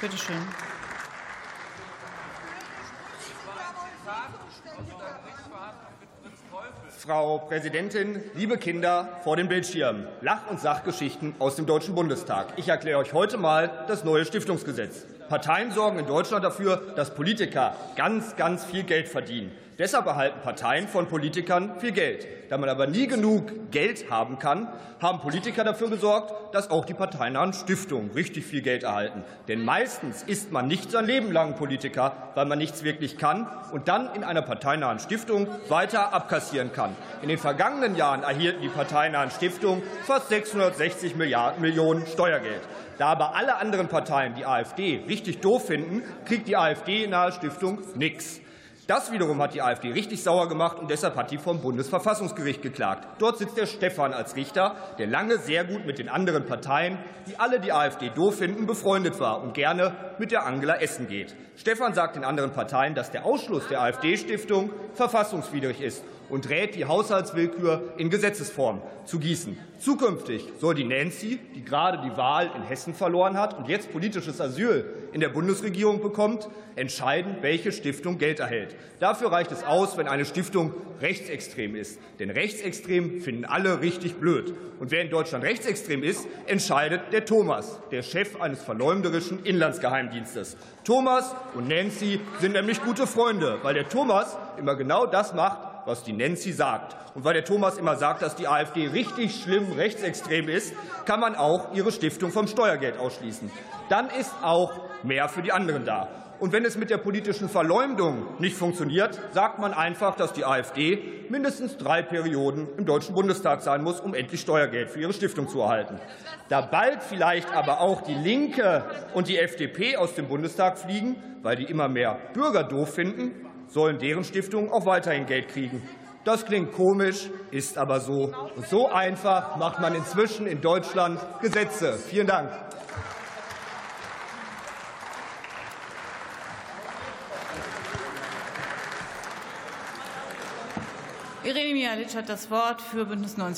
Bitte schön. Frau Präsidentin, liebe Kinder vor den Bildschirmen, Lach- und Sachgeschichten aus dem Deutschen Bundestag. Ich erkläre euch heute mal das neue Stiftungsgesetz. Parteien sorgen in Deutschland dafür, dass Politiker ganz, ganz viel Geld verdienen. Deshalb erhalten Parteien von Politikern viel Geld. Da man aber nie genug Geld haben kann, haben Politiker dafür gesorgt, dass auch die parteinahen Stiftungen richtig viel Geld erhalten. Denn meistens ist man nicht sein Leben lang Politiker, weil man nichts wirklich kann und dann in einer parteinahen Stiftung weiter abkassieren kann. In den vergangenen Jahren erhielten die parteinahen Stiftungen fast 660 Milliarden Millionen Steuergeld. Da aber alle anderen Parteien die AfD richtig doof finden, kriegt die AfD-nahe Stiftung nichts. Das wiederum hat die AfD richtig sauer gemacht und deshalb hat die vom Bundesverfassungsgericht geklagt. Dort sitzt der Stefan als Richter, der lange sehr gut mit den anderen Parteien, die alle die AfD doof finden, befreundet war und gerne mit der Angela essen geht. Stefan sagt den anderen Parteien, dass der Ausschluss der AfD-Stiftung verfassungswidrig ist und rät, die Haushaltswillkür in Gesetzesform zu gießen. Zukünftig soll die Nancy, die gerade die Wahl in Hessen verloren hat und jetzt politisches Asyl in der Bundesregierung bekommt, entscheiden, welche Stiftung Geld erhält. Dafür reicht es aus, wenn eine Stiftung rechtsextrem ist. Denn rechtsextrem finden alle richtig blöd. Und wer in Deutschland rechtsextrem ist, entscheidet der Thomas, der Chef eines verleumderischen Inlandsgeheimdienstes. Thomas und Nancy sind nämlich gute Freunde, weil der Thomas immer genau das macht, was die Nancy sagt. Und weil der Thomas immer sagt, dass die AfD richtig schlimm rechtsextrem ist, kann man auch ihre Stiftung vom Steuergeld ausschließen. Dann ist auch mehr für die anderen da. Und wenn es mit der politischen Verleumdung nicht funktioniert, sagt man einfach, dass die AfD mindestens drei Perioden im Deutschen Bundestag sein muss, um endlich Steuergeld für ihre Stiftung zu erhalten. Da bald vielleicht aber auch die Linke und die FDP aus dem Bundestag fliegen, weil die immer mehr Bürger doof finden, sollen deren Stiftungen auch weiterhin Geld kriegen. Das klingt komisch, ist aber so. Und so einfach macht man inzwischen in Deutschland Gesetze. Vielen Dank. Irene Mialic hat das Wort für Bündnis 90